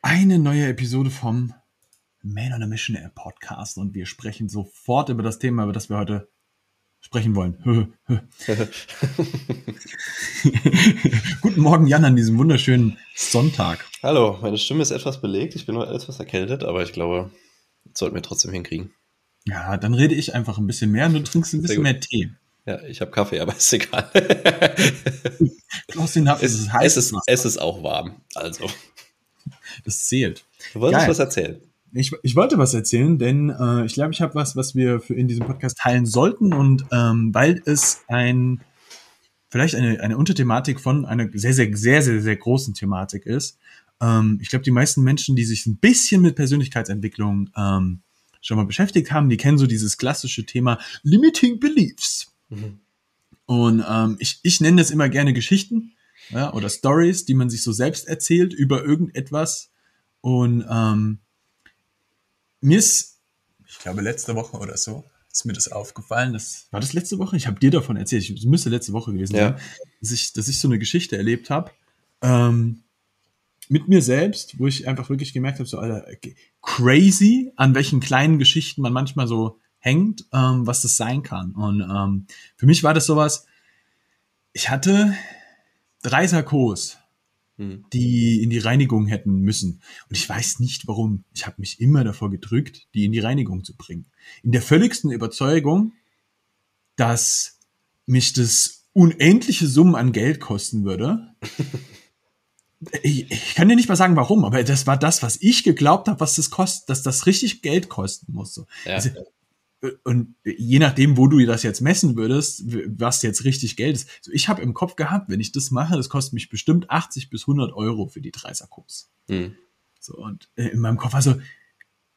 Eine neue Episode vom Man on a Mission Air Podcast und wir sprechen sofort über das Thema, über das wir heute sprechen wollen. Guten Morgen, Jan, an diesem wunderschönen Sonntag. Hallo, meine Stimme ist etwas belegt, ich bin nur etwas erkältet, aber ich glaube, das sollten wir trotzdem hinkriegen. Ja, dann rede ich einfach ein bisschen mehr und du trinkst ein bisschen mehr Tee. Ja, ich habe Kaffee, aber ist egal. Klaus den es, ist heiß. Es ist, es ist auch warm, also. Das zählt. Du wolltest Geil. was erzählen. Ich, ich wollte was erzählen, denn äh, ich glaube, ich habe was, was wir für in diesem Podcast teilen sollten und ähm, weil es ein vielleicht eine, eine Unterthematik von einer sehr, sehr, sehr, sehr, sehr großen Thematik ist. Ähm, ich glaube, die meisten Menschen, die sich ein bisschen mit Persönlichkeitsentwicklung ähm, schon mal beschäftigt haben, die kennen so dieses klassische Thema Limiting Beliefs. Mhm. Und ähm, ich, ich nenne das immer gerne Geschichten ja, oder Stories, die man sich so selbst erzählt über irgendetwas. Und ähm, mir ist, ich glaube, letzte Woche oder so, ist mir das aufgefallen. Das, war das letzte Woche? Ich habe dir davon erzählt. Es müsste letzte Woche gewesen ja. sein, dass ich, dass ich so eine Geschichte erlebt habe. Ähm, mit mir selbst, wo ich einfach wirklich gemerkt habe, so, Alter, crazy, an welchen kleinen Geschichten man manchmal so hängt, ähm, was das sein kann. Und ähm, für mich war das sowas, ich hatte drei Sarkos hm. die in die Reinigung hätten müssen. Und ich weiß nicht warum. Ich habe mich immer davor gedrückt, die in die Reinigung zu bringen. In der völligsten Überzeugung, dass mich das unendliche Summen an Geld kosten würde. ich, ich, kann dir nicht mal sagen, warum, aber das war das, was ich geglaubt habe, was das kostet, dass das richtig Geld kosten muss. So. Ja. Also, und je nachdem, wo du das jetzt messen würdest, was jetzt richtig Geld ist. So, ich habe im Kopf gehabt, wenn ich das mache, das kostet mich bestimmt 80 bis 100 Euro für die drei Sakkos. Mhm. So, und äh, in meinem Kopf war so,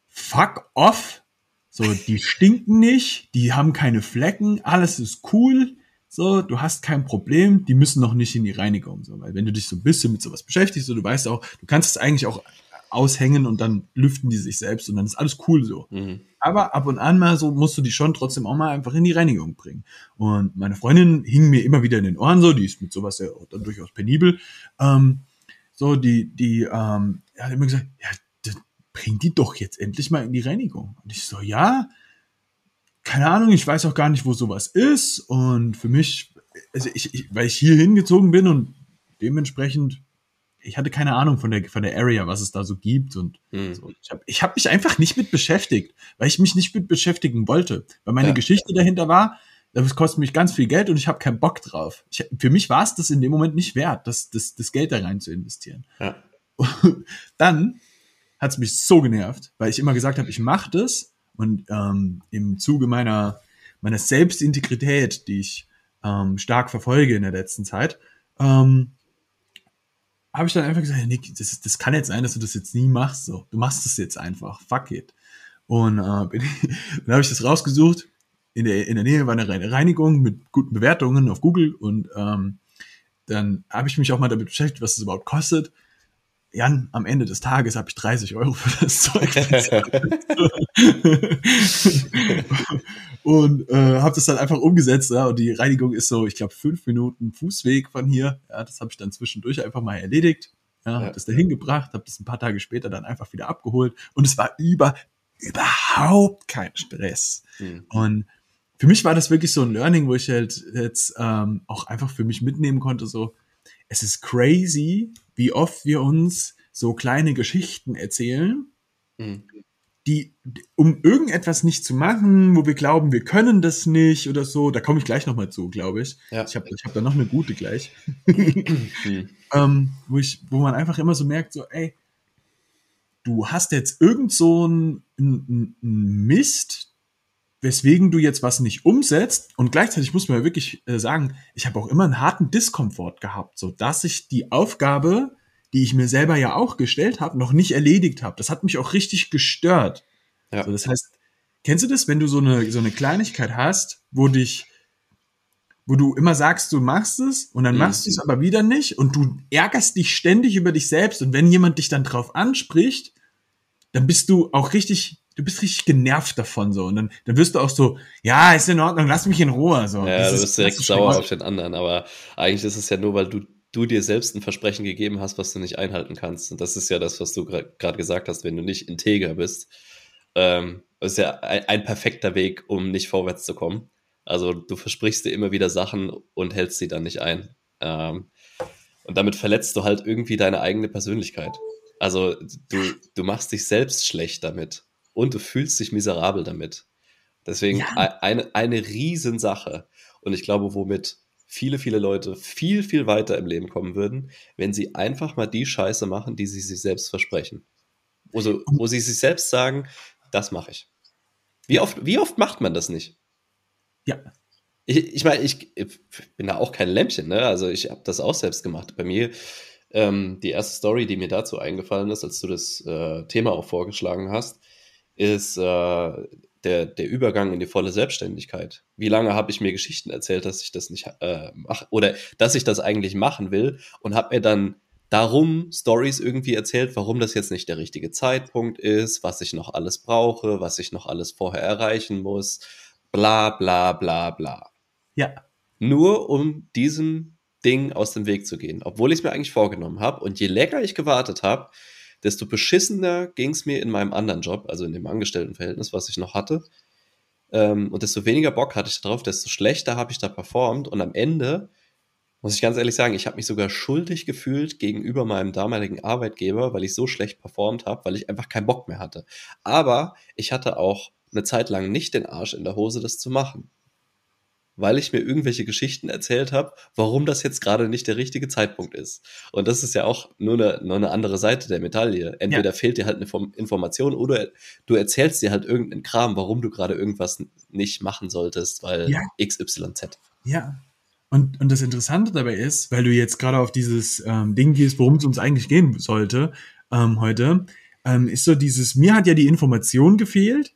fuck off. So, die stinken nicht, die haben keine Flecken, alles ist cool. So, du hast kein Problem, die müssen noch nicht in die Reinigung. So, weil wenn du dich so ein bisschen mit sowas beschäftigst, so, du weißt auch, du kannst es eigentlich auch aushängen und dann lüften die sich selbst und dann ist alles cool so. Mhm. Aber ab und an mal so musst du die schon trotzdem auch mal einfach in die Reinigung bringen. Und meine Freundin hing mir immer wieder in den Ohren so, die ist mit sowas ja dann durchaus penibel. Ähm, so, die, die ähm, hat immer gesagt, ja, bring die doch jetzt endlich mal in die Reinigung. Und ich so, ja, keine Ahnung, ich weiß auch gar nicht, wo sowas ist. Und für mich, also ich, ich weil ich hier hingezogen bin und dementsprechend ich hatte keine Ahnung von der, von der Area, was es da so gibt. Und hm. so. ich habe ich hab mich einfach nicht mit beschäftigt, weil ich mich nicht mit beschäftigen wollte. Weil meine ja. Geschichte dahinter war, das kostet mich ganz viel Geld und ich habe keinen Bock drauf. Ich, für mich war es das in dem Moment nicht wert, das, das, das Geld da rein zu investieren. Ja. dann hat es mich so genervt, weil ich immer gesagt habe, ich mache das und ähm, im Zuge meiner, meiner Selbstintegrität, die ich ähm, stark verfolge in der letzten Zeit, ähm, habe ich dann einfach gesagt, Nick, das, das kann jetzt sein, dass du das jetzt nie machst. So, du machst es jetzt einfach. Fuck it. Und äh, bin, dann habe ich das rausgesucht. In der, in der Nähe war eine Reinigung mit guten Bewertungen auf Google und ähm, dann habe ich mich auch mal damit beschäftigt, was das überhaupt kostet. Jan, am Ende des Tages habe ich 30 Euro für das Zeug und äh, habe das dann einfach umgesetzt. Ja, und die Reinigung ist so, ich glaube, fünf Minuten Fußweg von hier. Ja, das habe ich dann zwischendurch einfach mal erledigt. Ja, ja. habe das dahin gebracht, habe das ein paar Tage später dann einfach wieder abgeholt und es war über überhaupt kein Stress. Mhm. Und für mich war das wirklich so ein Learning, wo ich halt jetzt ähm, auch einfach für mich mitnehmen konnte, so, es ist crazy, wie oft wir uns so kleine Geschichten erzählen, mhm. die, um irgendetwas nicht zu machen, wo wir glauben, wir können das nicht oder so, da komme ich gleich nochmal zu, glaube ich. Ja. Ich habe ich hab da noch eine gute gleich. mhm. ähm, wo, ich, wo man einfach immer so merkt, so, ey, du hast jetzt irgend so ein, ein, ein Mist, weswegen du jetzt was nicht umsetzt und gleichzeitig muss man ja wirklich äh, sagen, ich habe auch immer einen harten Diskomfort gehabt, so dass ich die Aufgabe, die ich mir selber ja auch gestellt habe, noch nicht erledigt habe. Das hat mich auch richtig gestört. Ja. So, das heißt, kennst du das, wenn du so eine so eine Kleinigkeit hast, wo dich wo du immer sagst, du machst es und dann mhm. machst du es aber wieder nicht und du ärgerst dich ständig über dich selbst und wenn jemand dich dann drauf anspricht, dann bist du auch richtig du bist richtig genervt davon so und dann, dann wirst du auch so, ja, ist in Ordnung, lass mich in Ruhe. So. Ja, du bist direkt sauer auf den anderen, aber eigentlich ist es ja nur, weil du du dir selbst ein Versprechen gegeben hast, was du nicht einhalten kannst. Und das ist ja das, was du gerade gesagt hast, wenn du nicht integer bist. Ähm, das ist ja ein, ein, perfekter Weg, um nicht vorwärts zu kommen. Also du versprichst dir immer wieder Sachen und hältst sie dann nicht ein. Ähm, und damit verletzt du halt irgendwie deine eigene Persönlichkeit. Also du, du machst dich selbst schlecht damit und du fühlst dich miserabel damit. Deswegen ja. eine, eine Riesensache. Und ich glaube, womit viele, viele Leute viel, viel weiter im Leben kommen würden, wenn sie einfach mal die Scheiße machen, die sie sich selbst versprechen. Also, wo sie sich selbst sagen, das mache ich. Wie oft, wie oft macht man das nicht? Ja. Ich, ich meine, ich, ich, bin da auch kein Lämpchen, ne? Also ich habe das auch selbst gemacht. Bei mir, ähm, die erste Story, die mir dazu eingefallen ist, als du das äh, Thema auch vorgeschlagen hast, ist äh, der, der Übergang in die volle Selbstständigkeit. Wie lange habe ich mir Geschichten erzählt, dass ich das nicht äh, mache oder dass ich das eigentlich machen will und habe mir dann darum Stories irgendwie erzählt, warum das jetzt nicht der richtige Zeitpunkt ist, was ich noch alles brauche, was ich noch alles vorher erreichen muss, bla bla bla bla. Ja. Nur um diesem Ding aus dem Weg zu gehen, obwohl ich es mir eigentlich vorgenommen habe. Und je länger ich gewartet habe, desto beschissener ging es mir in meinem anderen Job, also in dem Angestelltenverhältnis, was ich noch hatte. Ähm, und desto weniger Bock hatte ich darauf, desto schlechter habe ich da performt. Und am Ende, muss ich ganz ehrlich sagen, ich habe mich sogar schuldig gefühlt gegenüber meinem damaligen Arbeitgeber, weil ich so schlecht performt habe, weil ich einfach keinen Bock mehr hatte. Aber ich hatte auch eine Zeit lang nicht den Arsch in der Hose, das zu machen weil ich mir irgendwelche Geschichten erzählt habe, warum das jetzt gerade nicht der richtige Zeitpunkt ist. Und das ist ja auch nur eine, nur eine andere Seite der Medaille. Entweder ja. fehlt dir halt eine Information oder du erzählst dir halt irgendeinen Kram, warum du gerade irgendwas nicht machen solltest, weil ja. XYZ. Ja. Und, und das Interessante dabei ist, weil du jetzt gerade auf dieses ähm, Ding gehst, worum es uns eigentlich gehen sollte ähm, heute, ähm, ist so dieses, mir hat ja die Information gefehlt,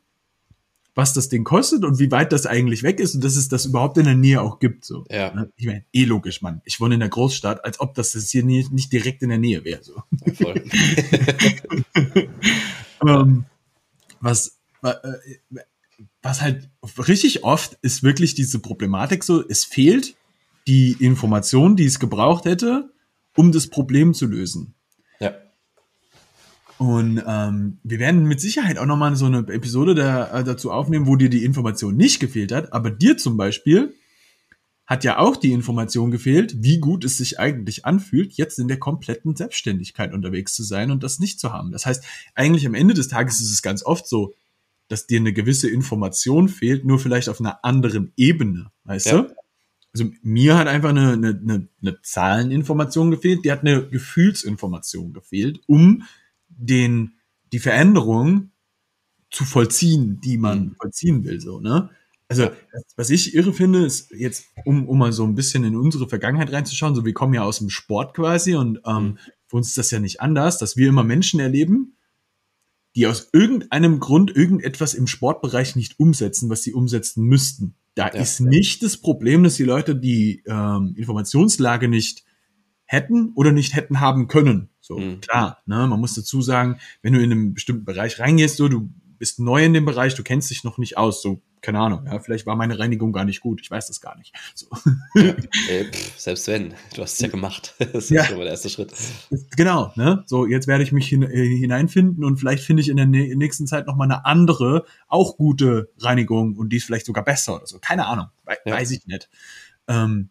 was das Ding kostet und wie weit das eigentlich weg ist und dass es das überhaupt in der Nähe auch gibt. So. Ja. Ne? Ich meine, eh logisch, Mann. Ich wohne in der Großstadt, als ob das hier nie, nicht direkt in der Nähe wäre. So. Voll. um, ähm, was, äh, was halt richtig oft ist wirklich diese Problematik so, es fehlt die Information, die es gebraucht hätte, um das Problem zu lösen. Und ähm, wir werden mit Sicherheit auch nochmal so eine Episode da, äh, dazu aufnehmen, wo dir die Information nicht gefehlt hat. Aber dir zum Beispiel hat ja auch die Information gefehlt, wie gut es sich eigentlich anfühlt, jetzt in der kompletten Selbstständigkeit unterwegs zu sein und das nicht zu haben. Das heißt, eigentlich am Ende des Tages ist es ganz oft so, dass dir eine gewisse Information fehlt, nur vielleicht auf einer anderen Ebene, weißt ja. du? Also mir hat einfach eine, eine, eine, eine Zahleninformation gefehlt, die hat eine Gefühlsinformation gefehlt, um den, die Veränderung zu vollziehen, die man mhm. vollziehen will, so, ne? Also, was ich irre finde, ist jetzt, um, um mal so ein bisschen in unsere Vergangenheit reinzuschauen, so wir kommen ja aus dem Sport quasi und ähm, mhm. für uns ist das ja nicht anders, dass wir immer Menschen erleben, die aus irgendeinem Grund irgendetwas im Sportbereich nicht umsetzen, was sie umsetzen müssten. Da ja, ist nicht das Problem, dass die Leute die ähm, Informationslage nicht hätten oder nicht hätten haben können. So, mhm. klar, ne, man muss dazu sagen, wenn du in einem bestimmten Bereich reingehst, so, du bist neu in dem Bereich, du kennst dich noch nicht aus, so, keine Ahnung, ja, vielleicht war meine Reinigung gar nicht gut, ich weiß das gar nicht. So. Ja, äh, pff, selbst wenn, du hast es ja gemacht, das ist ja schon mal der erste Schritt. Genau, ne, so, jetzt werde ich mich hin, äh, hineinfinden und vielleicht finde ich in der nächsten Zeit noch mal eine andere, auch gute Reinigung und die ist vielleicht sogar besser oder so, keine Ahnung, we ja. weiß ich nicht. Ähm,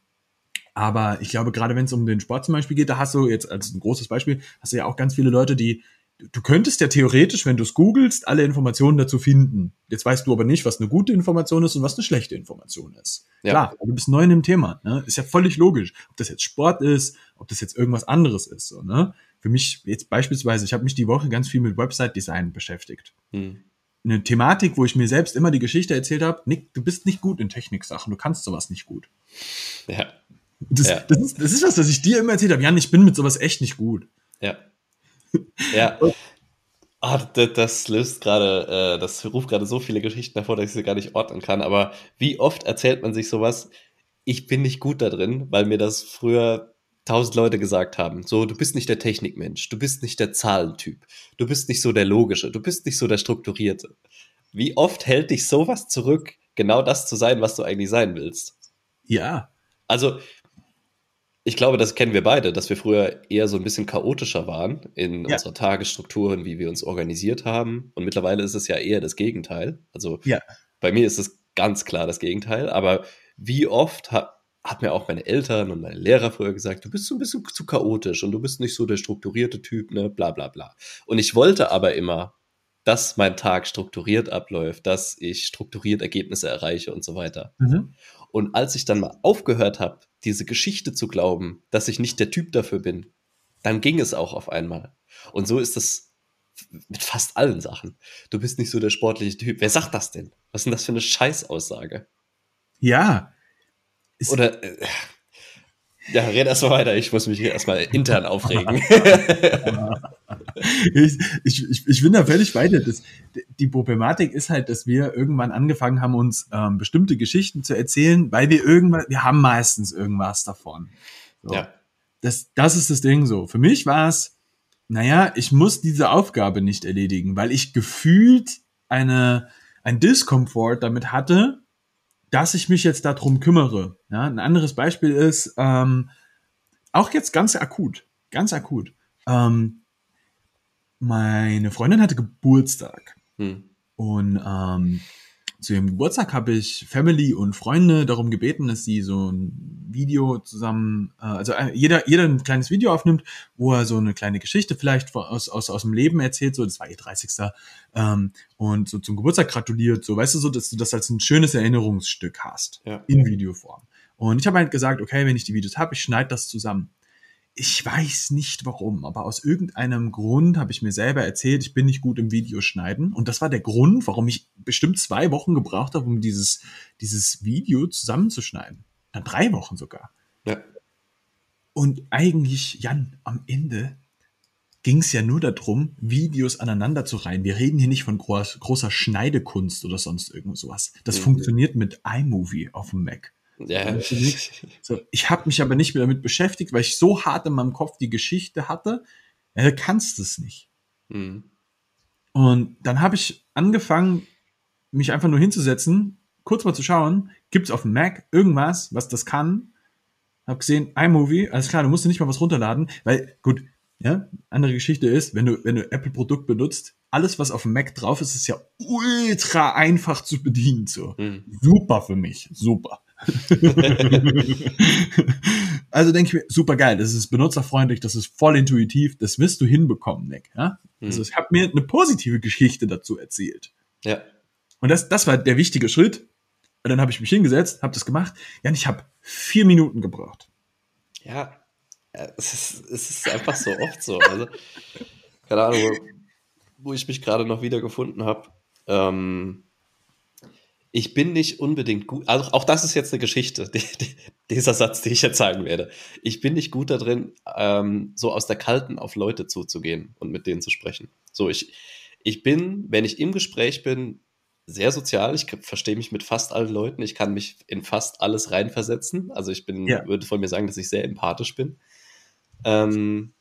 aber ich glaube, gerade wenn es um den Sport zum Beispiel geht, da hast du jetzt als ein großes Beispiel, hast du ja auch ganz viele Leute, die, du könntest ja theoretisch, wenn du es googelst, alle Informationen dazu finden. Jetzt weißt du aber nicht, was eine gute Information ist und was eine schlechte Information ist. Ja. Klar, du bist neu in dem Thema, ne? Ist ja völlig logisch. Ob das jetzt Sport ist, ob das jetzt irgendwas anderes ist, so, ne? Für mich jetzt beispielsweise, ich habe mich die Woche ganz viel mit Website-Design beschäftigt. Hm eine Thematik, wo ich mir selbst immer die Geschichte erzählt habe, Nick, du bist nicht gut in Techniksachen, du kannst sowas nicht gut. Ja. Das, ja. das, ist, das ist was, was ich dir immer erzählt habe. Jan, ich bin mit sowas echt nicht gut. Ja. Ja. Ah, das, das löst gerade, äh, das ruft gerade so viele Geschichten hervor, dass ich sie gar nicht ordnen kann. Aber wie oft erzählt man sich sowas? Ich bin nicht gut da drin, weil mir das früher tausend Leute gesagt haben. So, du bist nicht der Technikmensch, du bist nicht der Zahlentyp, du bist nicht so der Logische, du bist nicht so der Strukturierte. Wie oft hält dich sowas zurück, genau das zu sein, was du eigentlich sein willst? Ja. Also, ich glaube, das kennen wir beide, dass wir früher eher so ein bisschen chaotischer waren in Ja. unserer Tagesstrukturen, wie wir uns organisiert haben. Und mittlerweile ist es ja eher das Gegenteil. Also Ja. bei mir ist es ganz klar das Gegenteil. Aber wie oft hat, hat mir auch meine Eltern und meine Lehrer früher gesagt, du bist so ein bisschen zu chaotisch und du bist nicht so der strukturierte Typ, ne, bla bla bla. Und ich wollte aber immer, dass mein Tag strukturiert abläuft, dass ich strukturiert Ergebnisse erreiche und so weiter. Mhm. Und als ich dann mal aufgehört habe, diese Geschichte zu glauben, dass ich nicht der Typ dafür bin, dann ging es auch auf einmal. Und so ist es mit fast allen Sachen. Du bist nicht so der sportliche Typ. Wer sagt das denn? Was ist denn das für eine Scheißaussage? Ja. Oder äh, ja, red erst mal weiter. Ich muss mich erstmal intern aufregen. ich, ich, ich, bin da völlig bei dir. Das, die Problematik ist halt, dass wir irgendwann angefangen haben, uns ähm, bestimmte Geschichten zu erzählen, weil wir irgendwas, wir haben meistens irgendwas davon. So. ja. Das, das ist das Ding so. Für mich war es, naja, ich muss diese Aufgabe nicht erledigen, weil ich gefühlt eine, ein Diskomfort damit hatte, dass ich mich jetzt darum kümmere. Ja, ein anderes Beispiel ist, ähm, auch jetzt ganz akut, ganz akut. Ähm, meine Freundin hatte Geburtstag Hm. und ähm, zu ihrem Geburtstag habe ich Family und Freunde darum gebeten, dass sie so ein Video zusammen, äh, also äh, jeder, jeder ein kleines Video aufnimmt, wo er so eine kleine Geschichte vielleicht aus, aus, aus dem Leben erzählt, so, das war ihr 30. Ähm, und so zum Geburtstag gratuliert, so, weißt du, so, dass du das als ein schönes Erinnerungsstück hast Ja. in Videoform. Und ich habe halt gesagt, okay, wenn ich die Videos habe, ich schneide das zusammen. Ich weiß nicht warum, aber aus irgendeinem Grund habe ich mir selber erzählt, ich bin nicht gut im Videoschneiden. Und das war der Grund, warum ich bestimmt zwei Wochen gebraucht habe, um dieses, dieses Video zusammenzuschneiden. Dann drei Wochen sogar. Ja. Und eigentlich, Jan, am Ende ging es ja nur darum, Videos aneinander zu reihen. Wir reden hier nicht von groß, großer Schneidekunst oder sonst irgend sowas. Das Mhm. funktioniert mit iMovie auf dem Mac. Ja. So, ich habe mich aber nicht mehr damit beschäftigt, weil ich so hart in meinem Kopf die Geschichte hatte. Ja, du kannst es nicht. Hm. Und dann habe ich angefangen, mich einfach nur hinzusetzen, kurz mal zu schauen, gibt's auf dem Mac irgendwas, was das kann? Hab gesehen, iMovie, alles klar, du musst dir nicht mal was runterladen, weil, gut, ja, andere Geschichte ist, wenn du, wenn du Apple-Produkt benutzt, alles, was auf dem Mac drauf ist, ist ja ultra einfach zu bedienen, so. Hm. Super für mich, super. also denke ich mir, super geil, das ist benutzerfreundlich, das ist voll intuitiv, das wirst du hinbekommen, Nick. Ja? Also Hm. ich habe mir eine positive Geschichte dazu erzählt. Ja. Und das, das war der wichtige Schritt. Und dann habe ich mich hingesetzt, habe das gemacht. Ja, und ich habe vier Minuten gebraucht. Ja, ja, es ist, es ist einfach so oft so. Also, keine Ahnung, wo, wo ich mich gerade noch wieder gefunden habe. Ähm, ich bin nicht unbedingt gut, also auch das ist jetzt eine Geschichte, die, die, dieser Satz, den ich jetzt sagen werde. Ich bin nicht gut darin, ähm, so aus der Kalten auf Leute zuzugehen und mit denen zu sprechen. So, ich, ich bin, wenn ich im Gespräch bin, sehr sozial. Ich verstehe mich mit fast allen Leuten. Ich kann mich in fast alles reinversetzen. Also ich bin, Ja. würde von mir sagen, dass ich sehr empathisch bin. Ähm,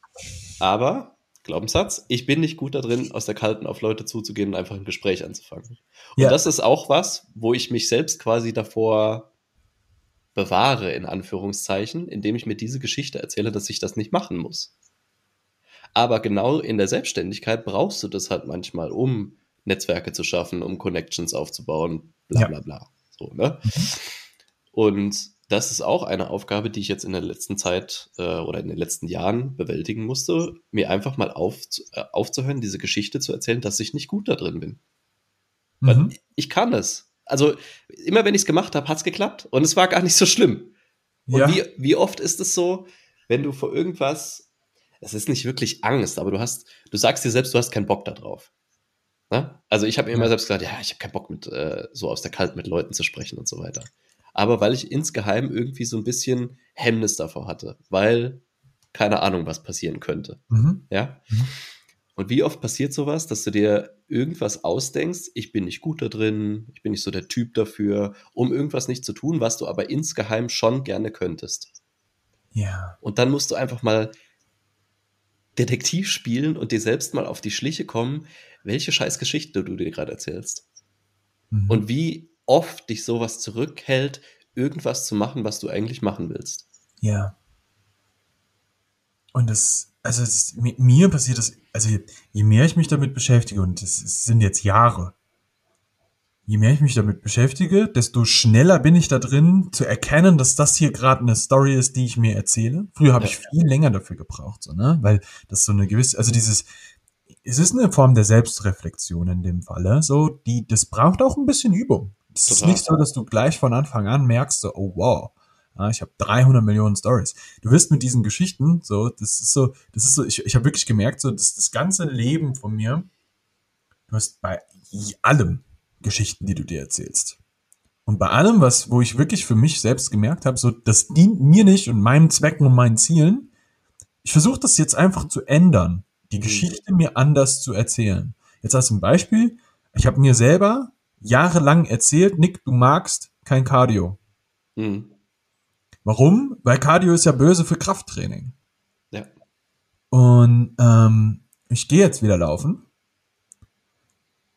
aber, Glaubenssatz, ich bin nicht gut darin, aus der Kalten auf Leute zuzugehen und einfach ein Gespräch anzufangen. Und Ja. das ist auch was, wo ich mich selbst quasi davor bewahre, in Anführungszeichen, indem ich mir diese Geschichte erzähle, dass ich das nicht machen muss. Aber genau in der Selbstständigkeit brauchst du das halt manchmal, um Netzwerke zu schaffen, um Connections aufzubauen, bla bla bla. So, ne? Und das ist auch eine Aufgabe, die ich jetzt in der letzten Zeit äh, oder in den letzten Jahren bewältigen musste, mir einfach mal auf, äh, aufzuhören, diese Geschichte zu erzählen, dass ich nicht gut da drin bin. Weil Mhm. ich kann es. Also immer wenn ich es gemacht habe, hat es geklappt und es war gar nicht so schlimm. Und Ja. wie, wie oft ist es so, wenn du vor irgendwas, es ist nicht wirklich Angst, aber du hast, du sagst dir selbst, du hast keinen Bock da drauf. Ne? Also ich habe mir immer selbst gesagt, ja, ich habe keinen Bock mit äh, so aus der Kalt mit Leuten zu sprechen und so weiter. Aber weil ich insgeheim irgendwie so ein bisschen Hemmnis davor hatte, weil keine Ahnung, was passieren könnte. Mhm. Ja. Mhm. Und wie oft passiert sowas, dass du dir irgendwas ausdenkst, ich bin nicht gut da drin, ich bin nicht so der Typ dafür, um irgendwas nicht zu tun, was du aber insgeheim schon gerne könntest. Ja. Und dann musst du einfach mal Detektiv spielen und dir selbst mal auf die Schliche kommen, welche scheiß Geschichte du dir gerade erzählst. Mhm. Und wie oft dich sowas zurückhält, irgendwas zu machen, was du eigentlich machen willst. ja. und das, also das, mir passiert das, also je mehr ich mich damit beschäftige, und das sind jetzt Jahre, je mehr ich mich damit beschäftige, desto schneller bin ich da drin, zu erkennen, dass das hier gerade eine Story ist, die ich mir erzähle. Früher habe ich viel länger dafür gebraucht, so, ne? Weil das so eine gewisse, also dieses, es ist eine Form der Selbstreflexion in dem Falle, so, die, das braucht auch ein bisschen Übung. Es ist nicht so, dass du gleich von Anfang an merkst, so, oh wow, ja, ich habe 300 Millionen Stories. Du wirst mit diesen Geschichten, so, das ist so, das ist so, ich, ich habe wirklich gemerkt, so, dass das ganze Leben von mir, du hast bei allem Geschichten, die du dir erzählst. Und bei allem, was, wo ich wirklich für mich selbst gemerkt habe, so, das dient mir nicht und meinen Zwecken und meinen Zielen. Ich versuche das jetzt einfach zu ändern, die mhm. Geschichte mir anders zu erzählen. Jetzt als ein Beispiel, ich habe mir selber jahrelang erzählt, Nick, du magst kein Cardio. Mhm. Warum? Weil Cardio ist ja böse für Krafttraining. Ja. Und ähm, ich gehe jetzt wieder laufen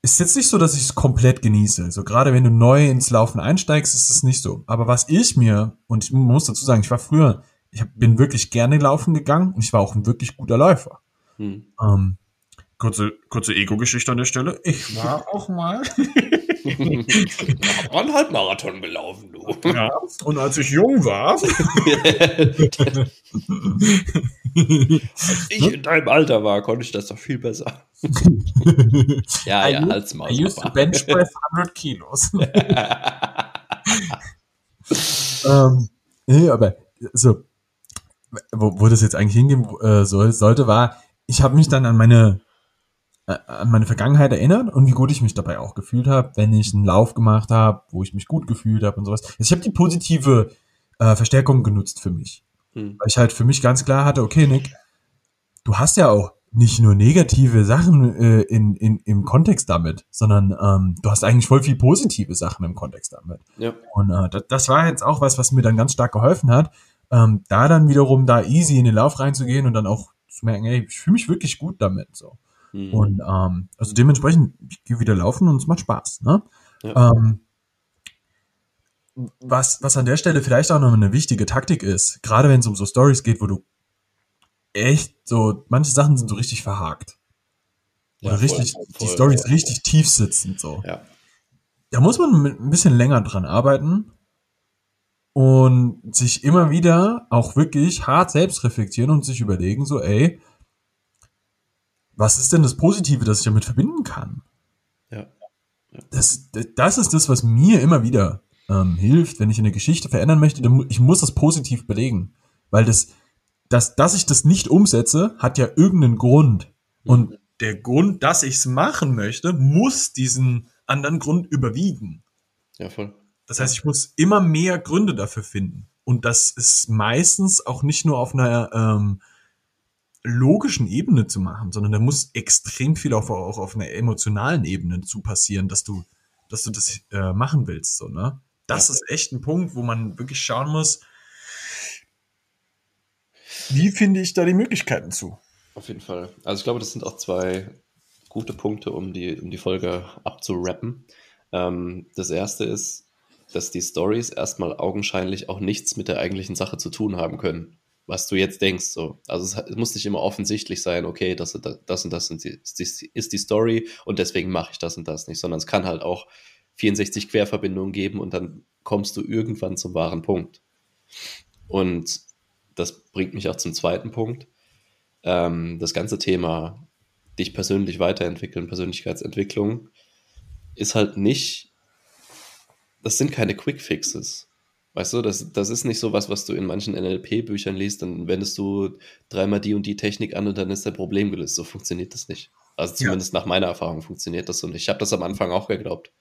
ist jetzt nicht so, dass ich es komplett genieße. So also gerade wenn du neu ins Laufen einsteigst, ist es nicht so. Aber was ich mir, und ich muss dazu sagen, ich war früher, ich hab, bin wirklich gerne laufen gegangen und ich war auch ein wirklich guter Läufer. Hm. Ähm, kurze kurze Ego-Geschichte an der Stelle. Ich war auch mal einen Halbmarathon gelaufen, du. Ja, und als ich jung war. als ich in deinem Alter war, konnte ich das doch viel besser. ja, I ja, als Maus. I used to bench press 100 Kilos. ähm, nee, aber so, wo, wo das jetzt eigentlich hingehen äh, soll, sollte, war, ich habe mich dann an meine an meine Vergangenheit erinnert und wie gut ich mich dabei auch gefühlt habe, wenn ich einen Lauf gemacht habe, wo ich mich gut gefühlt habe und sowas. Also ich habe die positive äh, Verstärkung genutzt für mich. Hm. Weil ich halt für mich ganz klar hatte, okay, Nick, du hast ja auch nicht nur negative Sachen äh, in, in, im Kontext damit, sondern ähm, du hast eigentlich voll viel positive Sachen im Kontext damit. Ja. Und äh, das, das war jetzt auch was, was mir dann ganz stark geholfen hat, ähm, da dann wiederum da easy in den Lauf reinzugehen und dann auch zu merken, ey, ich fühle mich wirklich gut damit. So. Mhm. Und ähm, also dementsprechend, ich gehe wieder laufen und es macht Spaß. Ne? Ja. Ähm, was, was an der Stelle vielleicht auch noch eine wichtige Taktik ist, gerade wenn es um so Stories geht, wo du echt so, manche Sachen sind so richtig verhakt. Oder ja, richtig, voll, die Stories voll. richtig tief sitzen, so. Ja. Da muss man ein bisschen länger dran arbeiten und sich immer wieder auch wirklich hart selbst reflektieren und sich überlegen, so, ey, was ist denn das Positive, das ich damit verbinden kann? Ja. ja. Das, das ist das, was mir immer wieder ähm, hilft, wenn ich eine Geschichte verändern möchte. Dann, ich muss das positiv belegen. Weil das, das, dass ich das nicht umsetze, hat ja irgendeinen Grund. Mhm. Und der Grund, dass ich es machen möchte, muss diesen anderen Grund überwiegen. Ja, voll. Das heißt, ich muss immer mehr Gründe dafür finden. Und das ist meistens auch nicht nur auf einer ähm, logischen Ebene zu machen, sondern da muss extrem viel auch, auch auf einer emotionalen Ebene zu passieren, dass du, dass du das äh, machen willst, so, ne? Das ja. ist echt ein Punkt, wo man wirklich schauen muss, wie finde ich da die Möglichkeiten zu? Auf jeden Fall. Also ich glaube, das sind auch zwei gute Punkte, um die, um die Folge abzurappen. Ähm, das erste ist, dass die Stories erstmal augenscheinlich auch nichts mit der eigentlichen Sache zu tun haben können was du jetzt denkst. So. Also es, muss nicht immer offensichtlich sein, okay, das, das und das ist die, ist die Story und deswegen mache ich das und das nicht, sondern es kann halt auch 64 Querverbindungen geben und dann kommst du irgendwann zum wahren Punkt. Und das bringt mich auch zum zweiten Punkt. Ähm, das ganze Thema dich persönlich weiterentwickeln, Persönlichkeitsentwicklung, ist halt nicht, das sind keine Quick Fixes. Weißt du, das, das ist nicht so was, was du in manchen NLP-Büchern liest, dann wendest du dreimal die und die Technik an und dann ist dein Problem gelöst. So funktioniert das nicht. Also zumindest ja. nach meiner Erfahrung funktioniert das so nicht. Ich habe das am Anfang auch geglaubt.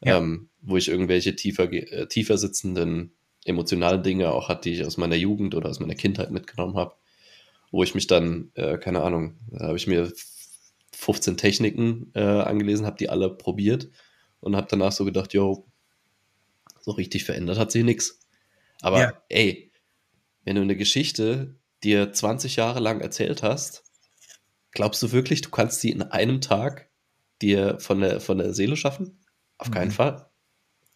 Ja. Ähm, wo ich irgendwelche tiefer, äh, tiefer sitzenden emotionalen Dinge auch hatte, die ich aus meiner Jugend oder aus meiner Kindheit mitgenommen habe. Wo ich mich dann, äh, keine Ahnung, da habe ich mir 15 Techniken äh, angelesen, habe die alle probiert und habe danach so gedacht, yo, so richtig verändert hat sich nichts. Aber ja. ey, wenn du eine Geschichte dir 20 Jahre lang erzählt hast, glaubst du wirklich, du kannst sie in einem Tag dir von der, von der Seele schaffen? Auf keinen mhm. Fall.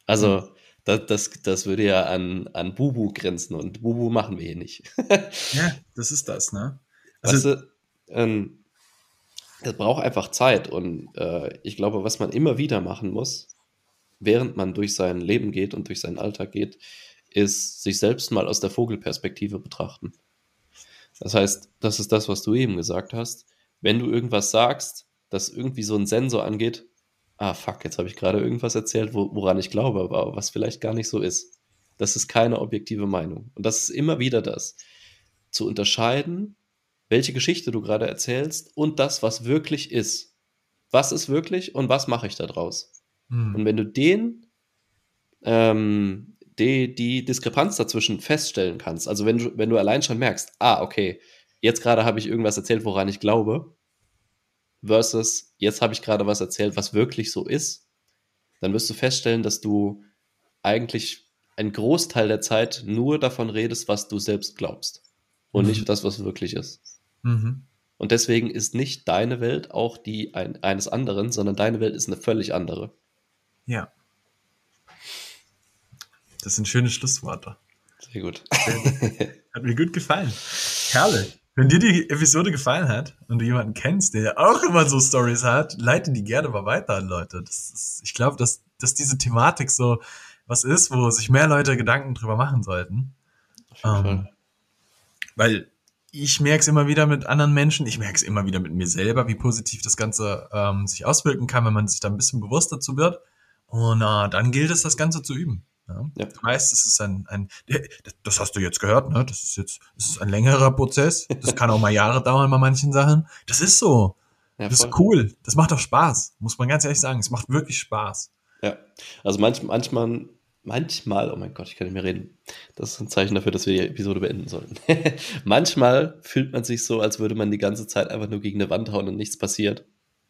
Also, Das, das, das würde ja an, an Bubu grenzen und Bubu machen wir hier nicht. ja, das ist das, ne? Also, weißt du, ähm, das braucht einfach Zeit und äh, ich glaube, was man immer wieder machen muss, während man durch sein Leben geht und durch seinen Alltag geht, ist sich selbst mal aus der Vogelperspektive betrachten. Das heißt, das ist das, was du eben gesagt hast. Wenn du irgendwas sagst, das irgendwie so ein Sensor angeht, ah fuck, jetzt habe ich gerade irgendwas erzählt, wo, woran ich glaube, aber was vielleicht gar nicht so ist. Das ist keine objektive Meinung. Und das ist immer wieder das, zu unterscheiden, welche Geschichte du gerade erzählst und das, was wirklich ist. Was ist wirklich und was mache ich da draus? Hm. Und wenn du den, ähm, die, die Diskrepanz dazwischen feststellen kannst, also wenn du, wenn du allein schon merkst, ah, okay, jetzt gerade habe ich irgendwas erzählt, woran ich glaube, versus jetzt habe ich gerade was erzählt, was wirklich so ist, dann wirst du feststellen, dass du eigentlich einen Großteil der Zeit nur davon redest, was du selbst glaubst und mhm. nicht das, was wirklich ist. Mhm. Und deswegen ist nicht deine Welt auch die ein, eines anderen, sondern deine Welt ist eine völlig andere. Ja. Das sind schöne Schlussworte. Sehr gut. Hat mir gut gefallen. Herrlich. Wenn dir die Episode gefallen hat und du jemanden kennst, der auch immer so Stories hat, leite die gerne mal weiter an Leute. Das ist, ich glaube, dass, dass diese Thematik so was ist, wo sich mehr Leute Gedanken drüber machen sollten. Ähm, weil ich merke es immer wieder mit anderen Menschen, ich merke es immer wieder mit mir selber, wie positiv das Ganze ähm, sich auswirken kann, wenn man sich da ein bisschen bewusster zu wird. Und äh, dann gilt es, das Ganze zu üben. Ja? Ja. Du weißt, das ist ein, ein, das hast du jetzt gehört, ne? Das ist jetzt, das ist ein längerer Prozess. Das kann auch mal Jahre dauern bei manchen Sachen. Das ist so. Ja, das ist cool. Das macht auch Spaß. Muss man ganz ehrlich sagen. Es macht wirklich Spaß. Ja. Also manch, manchmal, manchmal, oh mein Gott, ich kann nicht mehr reden. Das ist ein Zeichen dafür, dass wir die Episode beenden sollten. manchmal fühlt man sich so, als würde man die ganze Zeit einfach nur gegen eine Wand hauen und nichts passiert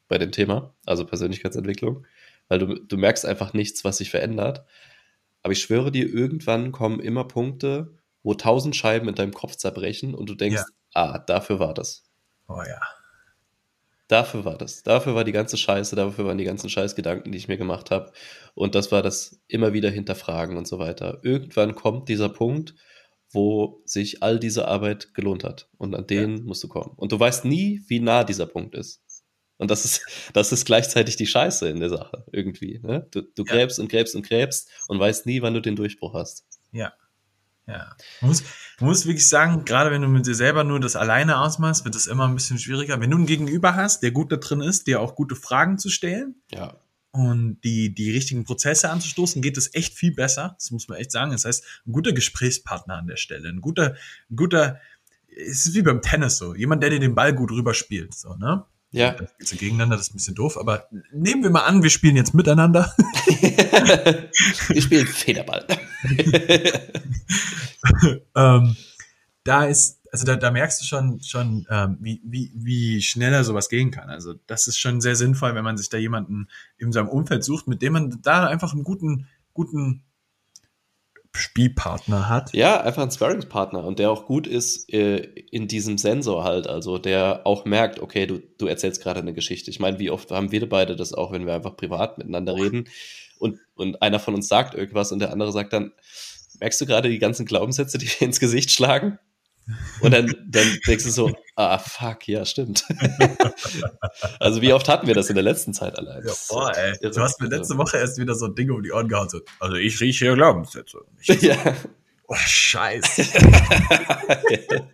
bei dem Thema, also Persönlichkeitsentwicklung, weil du, du merkst einfach nichts, was sich verändert. Aber ich schwöre dir, irgendwann kommen immer Punkte, wo tausend Scheiben in deinem Kopf zerbrechen und du denkst, ja. ah, dafür war das. Oh ja. Dafür war das. Dafür war die ganze Scheiße, dafür waren die ganzen Scheißgedanken, die ich mir gemacht habe. Und das war das immer wieder hinterfragen und so weiter. Irgendwann kommt dieser Punkt, wo sich all diese Arbeit gelohnt hat. Und an den ja. musst du kommen. Und du weißt nie, wie nah dieser Punkt ist. Und das ist, das ist gleichzeitig die Scheiße in der Sache, irgendwie. Ne? Du, du ja. gräbst und gräbst und gräbst und weißt nie, wann du den Durchbruch hast. Ja. Ja. Man muss, man muss wirklich sagen, gerade wenn du mit dir selber nur das alleine ausmachst, wird es immer ein bisschen schwieriger. Wenn du einen Gegenüber hast, der gut da drin ist, dir auch gute Fragen zu stellen. Ja. Und die, die richtigen Prozesse anzustoßen, geht es echt viel besser. Das muss man echt sagen. Das heißt, ein guter Gesprächspartner an der Stelle, ein guter, ein guter, es ist wie beim Tennis so, jemand, der dir den Ball gut rüberspielt, so, ne? Ja. Dann spielst du gegeneinander, das ist ein bisschen doof, aber nehmen wir mal an, wir spielen jetzt miteinander. wir spielen Federball. ähm, da ist, also da, da merkst du schon, schon ähm, wie, wie, wie schneller sowas gehen kann. Also das ist schon sehr sinnvoll, wenn man sich da jemanden in seinem Umfeld sucht, mit dem man da einfach einen guten, guten Spielpartner hat. Ja, einfach ein Sparringspartner und der auch gut ist äh, in diesem Sensor halt, also der auch merkt, okay, du, du erzählst gerade eine Geschichte. Ich meine, wie oft haben wir beide das auch, wenn wir einfach privat miteinander reden und, und einer von uns sagt irgendwas und der andere sagt dann, merkst du gerade die ganzen Glaubenssätze, die dir ins Gesicht schlagen? Und dann, dann denkst du so, ah, fuck, ja, stimmt. also wie oft hatten wir das in der letzten Zeit allein? Ja, boah, ey. Du hast mir letzte Woche erst wieder so ein Ding um die Ohren gehauen. So, also ich rieche hier Glaubenssätze. Ich ja. Oh, scheiße.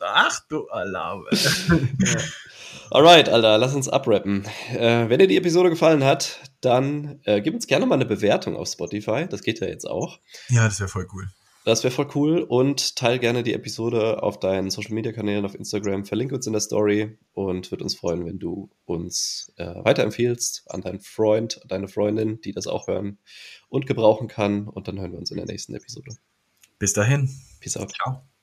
Ach du Alarm. ja. Alright, Alter, lass uns abrappen. Äh, wenn dir die Episode gefallen hat, dann äh, gib uns gerne mal eine Bewertung auf Spotify. Das geht ja jetzt auch. Ja, das wäre voll cool. Das wäre voll cool und teil gerne die Episode auf deinen Social Media Kanälen auf Instagram, verlinke uns in der Story und würde uns freuen, wenn du uns äh, weiterempfiehlst an deinen Freund, deine Freundin, die das auch hören und gebrauchen kann. Und dann hören wir uns in der nächsten Episode. Bis dahin. Peace out. Ciao.